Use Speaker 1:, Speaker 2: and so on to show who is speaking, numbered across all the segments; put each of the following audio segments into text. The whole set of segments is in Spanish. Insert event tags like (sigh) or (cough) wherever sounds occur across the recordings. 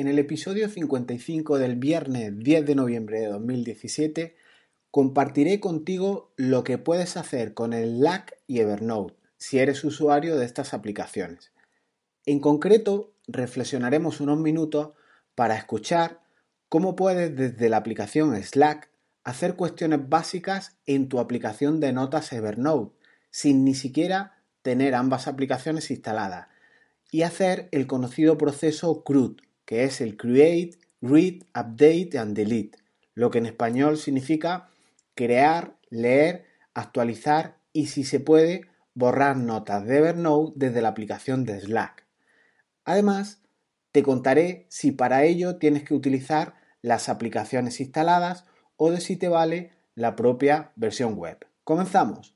Speaker 1: en el episodio 55 del viernes 10 de noviembre de 2017 compartiré contigo lo que puedes hacer con el Slack y Evernote si eres usuario de estas aplicaciones. En concreto, reflexionaremos unos minutos para escuchar cómo puedes desde la aplicación Slack hacer cuestiones básicas en tu aplicación de notas Evernote sin ni siquiera tener ambas aplicaciones instaladas y hacer el conocido proceso CRUD, que es el Create, Read, Update and Delete, lo que en español significa crear, leer, actualizar y si se puede borrar notas de Evernote desde la aplicación de Slack. Además, te contaré si para ello tienes que utilizar las aplicaciones instaladas o de si te vale la propia versión web. Comenzamos.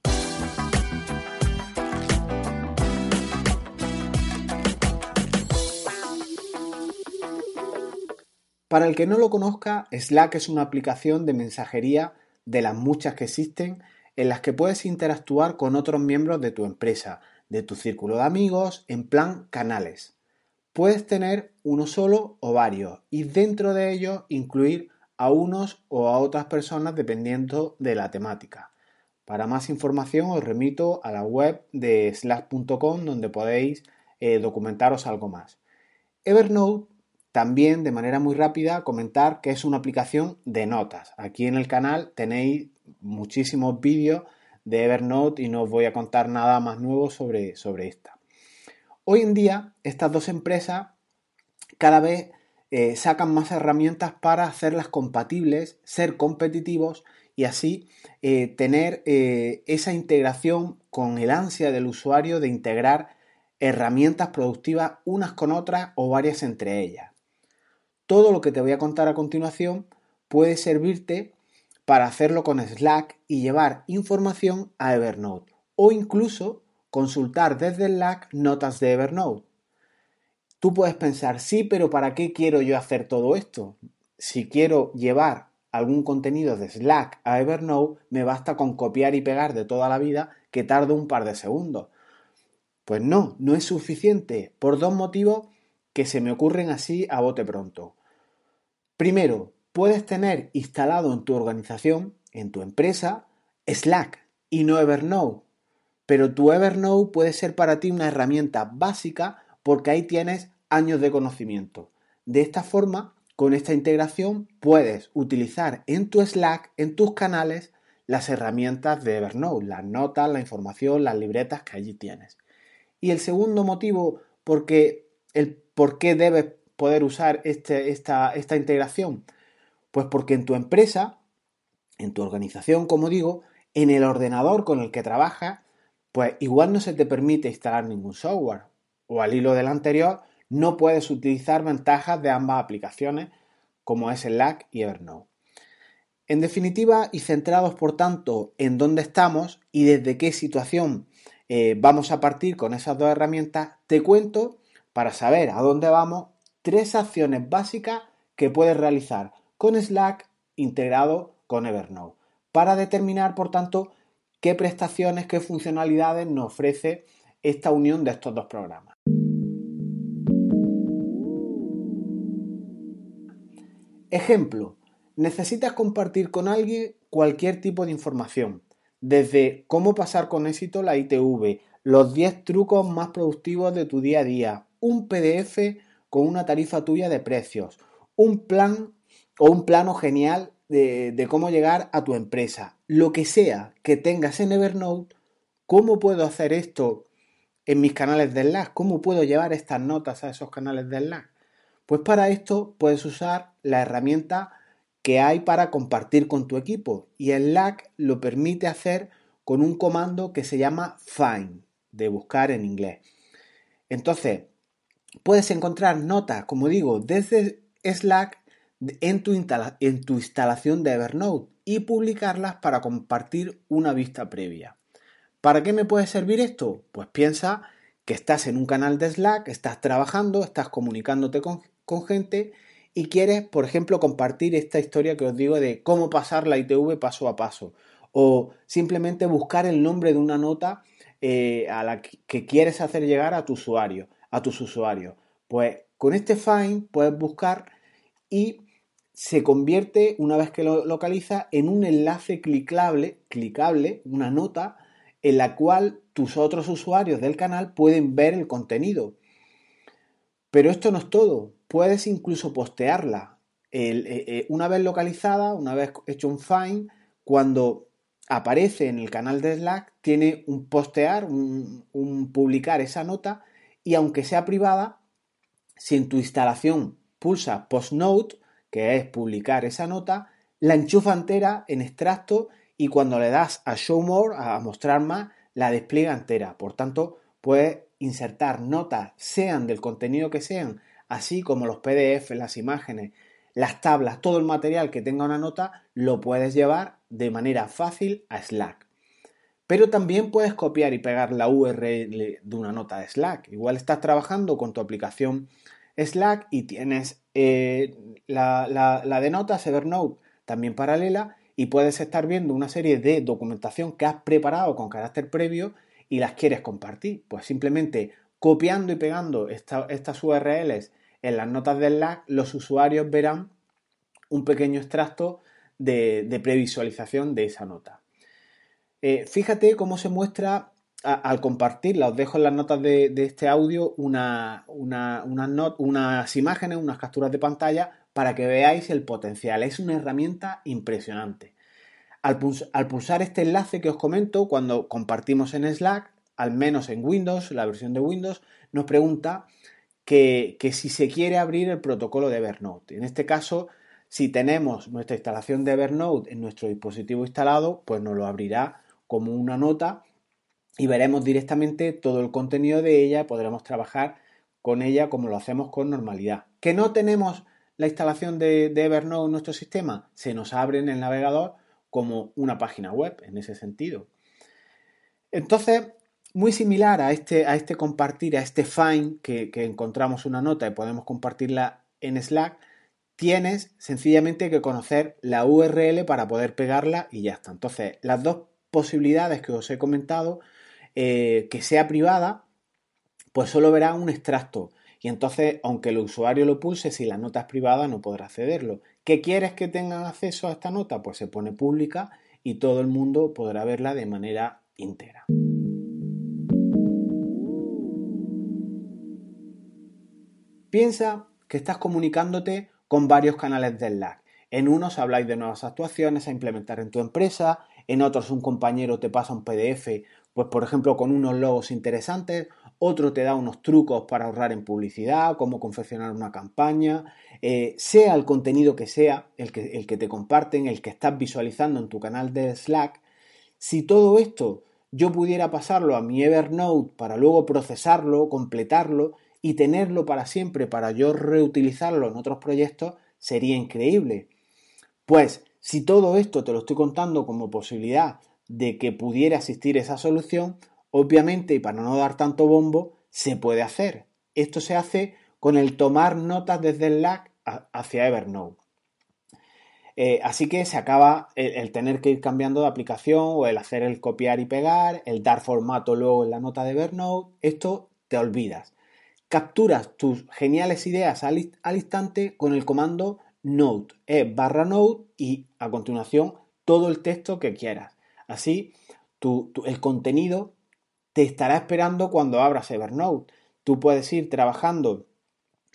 Speaker 1: Para el que no lo conozca, Slack es una aplicación de mensajería de las muchas que existen en las que puedes interactuar con otros miembros de tu empresa, de tu círculo de amigos, en plan canales. Puedes tener uno solo o varios y dentro de ellos incluir a unos o a otras personas dependiendo de la temática. Para más información os remito a la web de slack.com donde podéis eh, documentaros algo más. Evernote también, de manera muy rápida, comentar que es una aplicación de notas. Aquí en el canal tenéis muchísimos vídeos de Evernote y no os voy a contar nada más nuevo sobre, sobre esta. Hoy en día, estas dos empresas cada vez eh, sacan más herramientas para hacerlas compatibles, ser competitivos y así eh, tener eh, esa integración con el ansia del usuario de integrar herramientas productivas unas con otras o varias entre ellas. Todo lo que te voy a contar a continuación puede servirte para hacerlo con Slack y llevar información a Evernote o incluso consultar desde Slack notas de Evernote. Tú puedes pensar, sí, pero ¿para qué quiero yo hacer todo esto? Si quiero llevar algún contenido de Slack a Evernote, me basta con copiar y pegar de toda la vida que tarde un par de segundos. Pues no, no es suficiente, por dos motivos que se me ocurren así a bote pronto. Primero, puedes tener instalado en tu organización, en tu empresa, Slack y no Evernote. Pero tu Evernote puede ser para ti una herramienta básica porque ahí tienes años de conocimiento. De esta forma, con esta integración, puedes utilizar en tu Slack, en tus canales, las herramientas de Evernote, las notas, la información, las libretas que allí tienes. Y el segundo motivo porque el por qué debes poder usar este, esta, esta integración? Pues porque en tu empresa, en tu organización, como digo, en el ordenador con el que trabajas, pues igual no se te permite instalar ningún software. O al hilo del anterior, no puedes utilizar ventajas de ambas aplicaciones, como es Slack y Evernote. En definitiva, y centrados por tanto en dónde estamos y desde qué situación eh, vamos a partir con esas dos herramientas, te cuento, para saber a dónde vamos, tres acciones básicas que puedes realizar con Slack integrado con Evernote para determinar, por tanto, qué prestaciones, qué funcionalidades nos ofrece esta unión de estos dos programas. Ejemplo, necesitas compartir con alguien cualquier tipo de información, desde cómo pasar con éxito la ITV, los 10 trucos más productivos de tu día a día, un PDF con una tarifa tuya de precios, un plan o un plano genial de, cómo llegar a tu empresa. Lo que sea que tengas en Evernote, ¿cómo puedo hacer esto en mis canales de Slack? ¿Cómo puedo llevar estas notas a esos canales de Slack? Pues para esto puedes usar la herramienta que hay para compartir con tu equipo y Slack lo permite hacer con un comando que se llama find, de buscar en inglés. Entonces, puedes encontrar notas, como digo, desde Slack en tu, en tu instalación de Evernote y publicarlas para compartir una vista previa. ¿Para qué me puede servir esto? Pues piensa que estás en un canal de Slack, estás trabajando, estás comunicándote con, gente y quieres, por ejemplo, compartir esta historia que os digo de cómo pasar la ITV paso a paso o simplemente buscar el nombre de una nota eh, a la que quieres hacer llegar a tu usuario a tus usuarios. Pues Con este find puedes buscar y se convierte, una vez que lo localiza, en un enlace clicable, clicable, una nota, en la cual tus otros usuarios del canal pueden ver el contenido. Pero esto no es todo, puedes incluso postearla. Eh, eh, una vez localizada, una vez hecho un find, cuando aparece en el canal de Slack, tiene un postear, un, publicar esa nota y aunque sea privada, si en tu instalación pulsa post note, que es publicar esa nota, la enchufa entera en extracto y cuando le das a show more, a mostrar más, la despliega entera. Por tanto, puedes insertar notas, sean del contenido que sean, así como los PDF, las imágenes, las tablas, todo el material que tenga una nota, lo puedes llevar de manera fácil a Slack. Pero también puedes copiar y pegar la URL de una nota de Slack. Igual estás trabajando con tu aplicación Slack y tienes eh, la, la de notas Evernote también paralela y puedes estar viendo una serie de documentación que has preparado con carácter previo y las quieres compartir. Pues simplemente copiando y pegando estas URLs en las notas del Slack, los usuarios verán un pequeño extracto de, previsualización de esa nota. Eh, fíjate cómo se muestra al compartirla. Os dejo en las notas de, este audio unas imágenes, unas capturas de pantalla para que veáis el potencial. Es una herramienta impresionante. Al, pulsar este enlace que os comento, cuando compartimos en Slack, al menos en Windows, la versión de Windows, nos pregunta que, si se quiere abrir el protocolo de Evernote. En este caso, si tenemos nuestra instalación de Evernote en nuestro dispositivo instalado, pues nos lo abrirá como una nota y veremos directamente todo el contenido de ella podremos trabajar con ella como lo hacemos con normalidad. ¿Que no tenemos la instalación de, Evernote en nuestro sistema? Se nos abre en el navegador como una página web en ese sentido. Entonces, muy similar a este, a este compartir, a este find que, encontramos una nota y podemos compartirla en Slack, tienes sencillamente que conocer la URL para poder pegarla y ya está. Entonces, las dos posibilidades que os he comentado, eh, que sea privada, pues solo verá un extracto. Y entonces, aunque el usuario lo pulse, si la nota es privada, no podrá accederlo. ¿Qué quieres que tengan acceso a esta nota? Pues se pone pública y todo el mundo podrá verla de manera íntegra. Piensa que estás comunicándote con varios canales de Slack. En unos habláis de nuevas actuaciones a implementar en tu empresa, en otros un compañero te pasa un PDF, pues por ejemplo con unos logos interesantes, otro te da unos trucos para ahorrar en publicidad, cómo confeccionar una campaña, eh, sea el contenido que sea, el que, el que te comparten, el que estás visualizando en tu canal de Slack, si todo esto yo pudiera pasarlo a mi Evernote para luego procesarlo, completarlo y tenerlo para siempre para yo reutilizarlo en otros proyectos sería increíble. Pues si todo esto te lo estoy contando como posibilidad de que pudiera existir esa solución, obviamente y para no dar tanto bombo, se puede hacer. Esto se hace con el tomar notas desde el Slack hacia Evernote. Eh, así que se acaba el, tener que ir cambiando de aplicación o el hacer el copiar y pegar, el dar formato luego en la nota de Evernote. Esto te olvidas capturas tus geniales ideas al, instante con el comando note, e barra note y a continuación todo el texto que quieras. Así, el contenido te estará esperando cuando abras Evernote. Tú puedes ir trabajando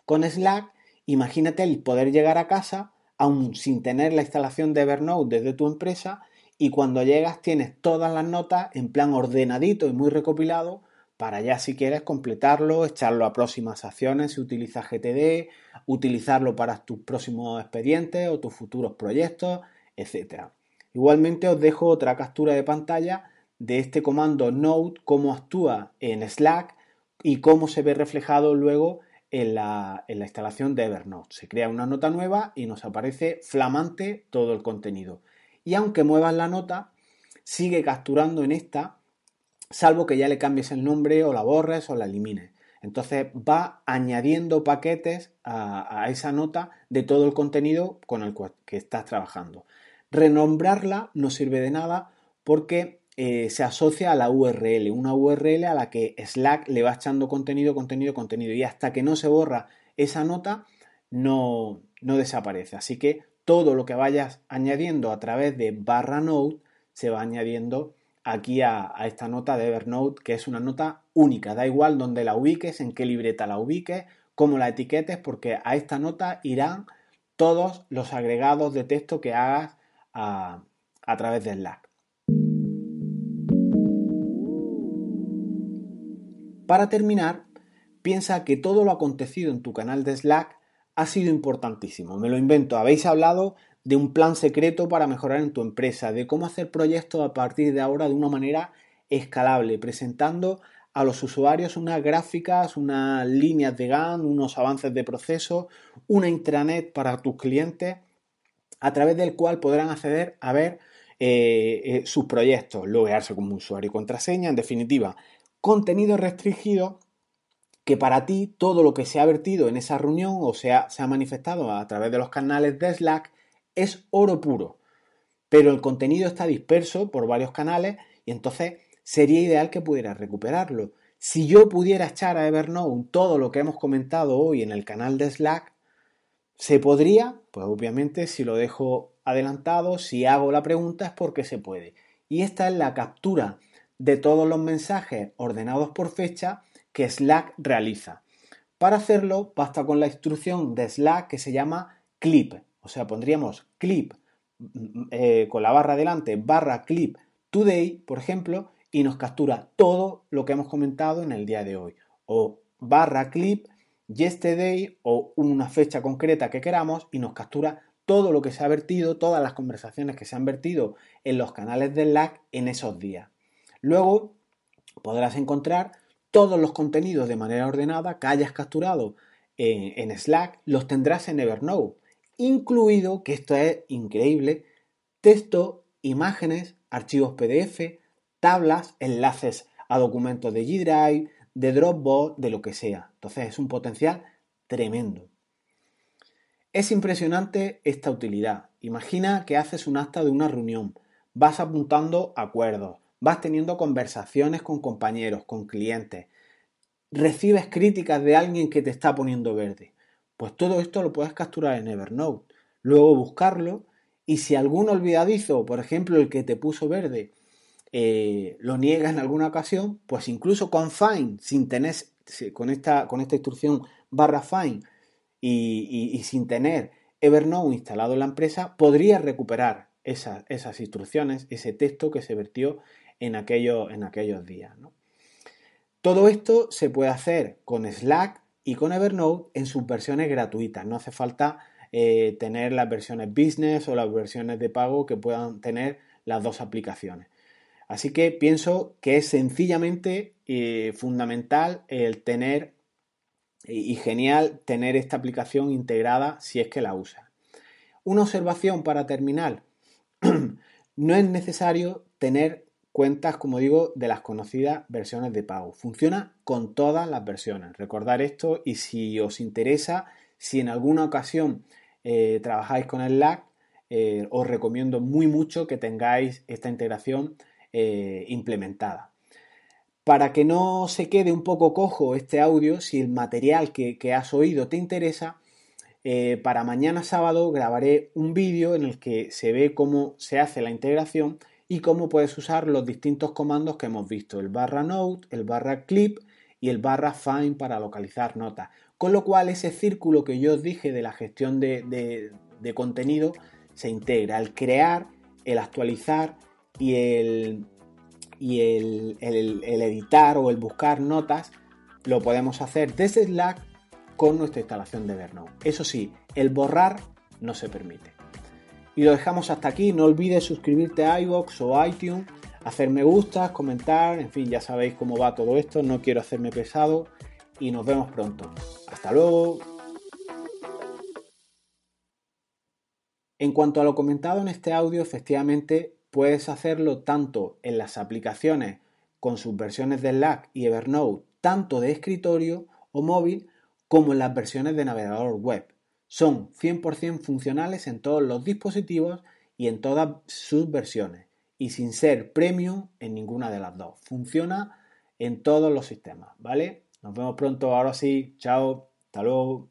Speaker 1: con Slack, imagínate el poder llegar a casa aún sin tener la instalación de Evernote desde tu empresa y cuando llegas tienes todas las notas en plan ordenadito y muy recopilado para ya si quieres completarlo, echarlo a próximas acciones si utilizas GTD, utilizarlo para tus próximos expedientes o tus futuros proyectos, etc. Igualmente os dejo otra captura de pantalla de este comando Note, cómo actúa en Slack y cómo se ve reflejado luego en la, en la instalación de Evernote. Se crea una nota nueva y nos aparece flamante todo el contenido. Y aunque muevas la nota, sigue capturando en esta salvo que ya le cambies el nombre o la borres o la elimines. Entonces va añadiendo paquetes a, esa nota de todo el contenido con el que estás trabajando. Renombrarla no sirve de nada porque eh, se asocia a la URL, una URL a la que Slack le va echando contenido, contenido, contenido y hasta que no se borra esa nota no, no desaparece. Así que todo lo que vayas añadiendo a través de barra note se va añadiendo aquí a, esta nota de Evernote, que es una nota única. Da igual dónde la ubiques, en qué libreta la ubiques, cómo la etiquetes, porque a esta nota irán todos los agregados de texto que hagas a, a través de Slack. Para terminar, piensa que todo lo acontecido en tu canal de Slack ha sido importantísimo. Me lo invento. Habéis hablado de un plan secreto para mejorar en tu empresa, de cómo hacer proyectos a partir de ahora de una manera escalable, presentando a los usuarios unas gráficas, unas líneas de GAN, unos avances de proceso, una intranet para tus clientes, a través del cual podrán acceder a ver eh, eh, sus proyectos, loguearse como usuario y contraseña, en definitiva, contenido restringido que para ti todo lo que se ha vertido en esa reunión o sea, se ha manifestado a través de los canales de Slack es oro puro. Pero el contenido está disperso por varios canales y entonces sería ideal que pudieras recuperarlo. Si yo pudiera echar a Evernote todo lo que hemos comentado hoy en el canal de Slack, ¿se podría? Pues obviamente si lo dejo adelantado, si hago la pregunta es porque se puede. Y esta es la captura de todos los mensajes ordenados por fecha que Slack realiza. Para hacerlo basta con la instrucción de Slack que se llama clip. O sea, pondríamos clip eh, con la barra delante, barra clip today, por ejemplo, y nos captura todo lo que hemos comentado en el día de hoy. O barra clip yesterday o una fecha concreta que queramos y nos captura todo lo que se ha vertido, todas las conversaciones que se han vertido en los canales de Slack en esos días. Luego podrás encontrar todos los contenidos de manera ordenada que hayas capturado en, en Slack, los tendrás en Evernote incluido, que esto es increíble, texto, imágenes, archivos PDF, tablas, enlaces a documentos de G Drive, de Dropbox, de lo que sea. Entonces es un potencial tremendo. Es impresionante esta utilidad. Imagina que haces un acta de una reunión, vas apuntando acuerdos, vas teniendo conversaciones con compañeros, con clientes, recibes críticas de alguien que te está poniendo verde. Pues todo esto lo puedes capturar en Evernote, luego buscarlo y si algún olvidadizo, por ejemplo el que te puso verde, eh, lo niega en alguna ocasión, pues incluso con Find, sin tener, con esta, con esta instrucción barra Find y, sin tener Evernote instalado en la empresa, podría recuperar esas, esas instrucciones, ese texto que se vertió en, en aquellos días. Todo esto se puede hacer con Slack y con Evernote en sus versiones gratuitas. No hace falta eh, tener las versiones business o las versiones de pago que puedan tener las dos aplicaciones. Así que pienso que es sencillamente eh, fundamental el tener y genial tener esta aplicación integrada si es que la usa. Una observación para terminar. (clears throat) no es necesario tener cuentas, como digo, de las conocidas versiones de pago. Funciona con todas las versiones. Recordar esto y si os interesa, si en alguna ocasión eh, trabajáis con el LAC, eh, os recomiendo muy mucho que tengáis esta integración eh, implementada. Para que no se quede un poco cojo este audio, si el material que, que has oído te interesa, para mañana sábado grabaré un vídeo en el que se ve cómo se hace la integración y cómo puedes usar los distintos comandos que hemos visto, el barra note, el barra clip y el barra find para localizar notas. Con lo cual ese círculo que yo os dije de la gestión de, contenido se integra, el crear, el actualizar y el, y el, el, editar o el buscar notas lo podemos hacer desde Slack con nuestra instalación de Evernote. Eso sí, el borrar no se permite. Y lo dejamos hasta aquí. No olvides suscribirte a iVoox o iTunes, hacer me gusta, comentar, en fin, ya sabéis cómo va todo esto. No quiero hacerme pesado y nos vemos pronto. Hasta luego. En cuanto a lo comentado en este audio, efectivamente puedes hacerlo tanto en las aplicaciones con sus versiones de Slack y Evernote, tanto de escritorio o móvil, como en las versiones de navegador web. Son 100% funcionales en todos los dispositivos y en todas sus versiones y sin ser premium en ninguna de las dos. Funciona en todos los sistemas, ¿vale? Nos vemos pronto, ahora sí, chao, hasta luego.